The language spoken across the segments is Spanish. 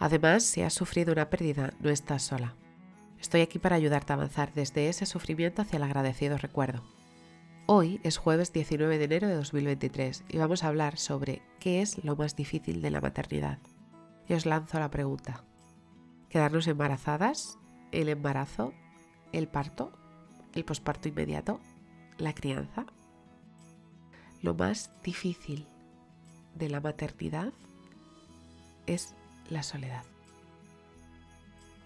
Además, si has sufrido una pérdida, no estás sola. Estoy aquí para ayudarte a avanzar desde ese sufrimiento hacia el agradecido recuerdo. Hoy es jueves 19 de enero de 2023 y vamos a hablar sobre qué es lo más difícil de la maternidad. Y os lanzo la pregunta. ¿Quedarnos embarazadas? ¿El embarazo? ¿El parto? ¿El posparto inmediato? ¿La crianza? Lo más difícil de la maternidad es la soledad.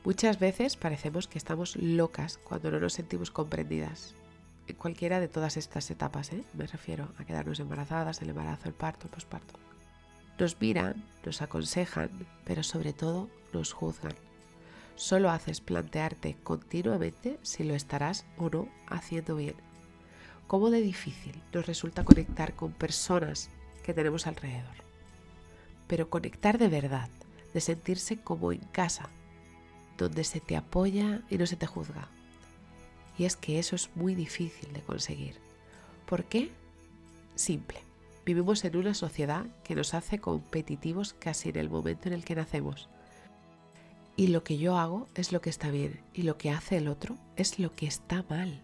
Muchas veces parecemos que estamos locas cuando no nos sentimos comprendidas. En cualquiera de todas estas etapas, ¿eh? me refiero a quedarnos embarazadas, el embarazo, el parto, el posparto. Nos miran, nos aconsejan, pero sobre todo nos juzgan. Solo haces plantearte continuamente si lo estarás o no haciendo bien. ¿Cómo de difícil nos resulta conectar con personas que tenemos alrededor? Pero conectar de verdad, de sentirse como en casa, donde se te apoya y no se te juzga. Y es que eso es muy difícil de conseguir. ¿Por qué? Simple. Vivimos en una sociedad que nos hace competitivos casi en el momento en el que nacemos. Y lo que yo hago es lo que está bien y lo que hace el otro es lo que está mal.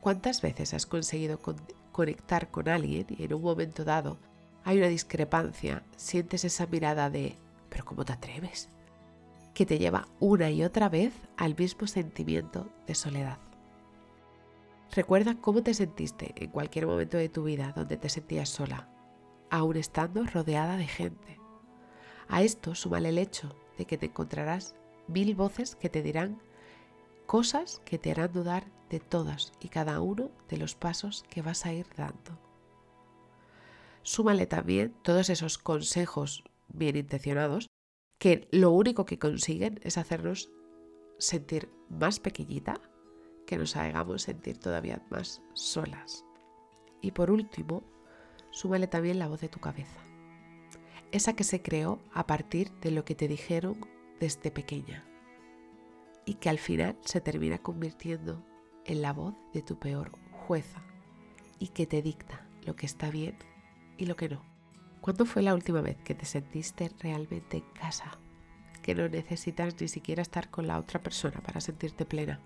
¿Cuántas veces has conseguido conectar con alguien y en un momento dado hay una discrepancia, sientes esa mirada de pero ¿cómo te atreves? Que te lleva una y otra vez al mismo sentimiento de soledad. Recuerda cómo te sentiste en cualquier momento de tu vida donde te sentías sola, aún estando rodeada de gente. A esto súmale el hecho de que te encontrarás mil voces que te dirán cosas que te harán dudar de todas y cada uno de los pasos que vas a ir dando. Súmale también todos esos consejos bien intencionados, que lo único que consiguen es hacernos sentir más pequeñita, que nos hagamos sentir todavía más solas. Y por último, súmale también la voz de tu cabeza, esa que se creó a partir de lo que te dijeron desde pequeña y que al final se termina convirtiendo en la voz de tu peor jueza y que te dicta lo que está bien y lo que no. ¿Cuándo fue la última vez que te sentiste realmente en casa? Que no necesitas ni siquiera estar con la otra persona para sentirte plena,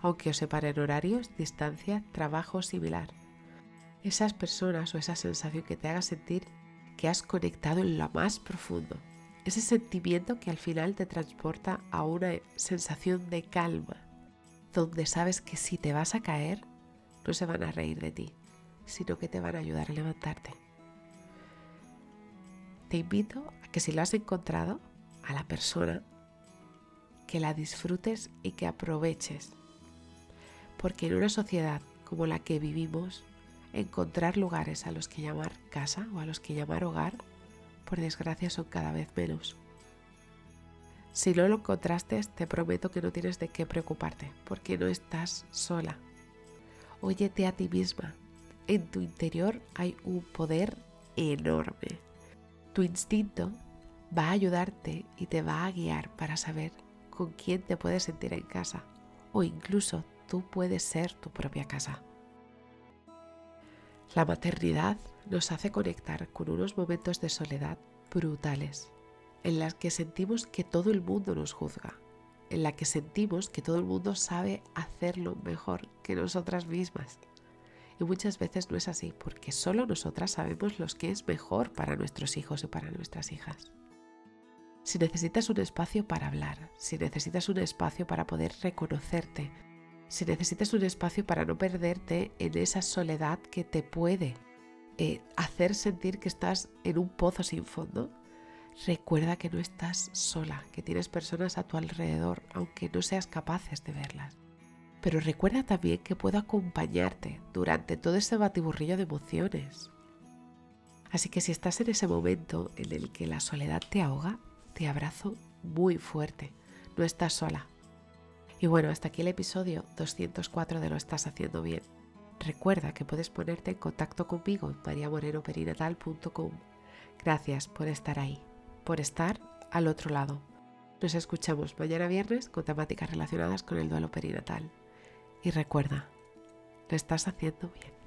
aunque os separen horarios, distancia, trabajo similar. Esas personas o esa sensación que te haga sentir que has conectado en lo más profundo. Ese sentimiento que al final te transporta a una sensación de calma, donde sabes que si te vas a caer, no se van a reír de ti, sino que te van a ayudar a levantarte te invito a que si lo has encontrado, a la persona, que la disfrutes y que aproveches. Porque en una sociedad como la que vivimos, encontrar lugares a los que llamar casa o a los que llamar hogar, por desgracia son cada vez menos. Si no lo encontraste, te prometo que no tienes de qué preocuparte, porque no estás sola. Óyete a ti misma. En tu interior hay un poder enorme. Tu instinto va a ayudarte y te va a guiar para saber con quién te puedes sentir en casa o incluso tú puedes ser tu propia casa. La maternidad nos hace conectar con unos momentos de soledad brutales, en las que sentimos que todo el mundo nos juzga, en la que sentimos que todo el mundo sabe hacerlo mejor que nosotras mismas y muchas veces no es así, porque solo nosotras sabemos lo que es mejor para nuestros hijos y para nuestras hijas. Si necesitas un espacio para hablar, si necesitas un espacio para poder reconocerte, si necesitas un espacio para no perderte en esa soledad que te puede eh, hacer sentir que estás en un pozo sin fondo, recuerda que no estás sola, que tienes personas a tu alrededor, aunque no seas capaces de verlas pero recuerda también que puedo acompañarte durante todo ese batiburrillo de emociones. Así que si estás en ese momento en el que la soledad te ahoga, Te abrazo muy fuerte. No estás sola. Y bueno, hasta aquí el episodio 204 de Lo estás haciendo bien. Recuerda que puedes ponerte en contacto conmigo en mariamorenoperinatal.com. Gracias por estar ahí, por estar al otro lado. Nos escuchamos mañana viernes con temáticas relacionadas con el duelo perinatal. Y recuerda, lo estás haciendo bien.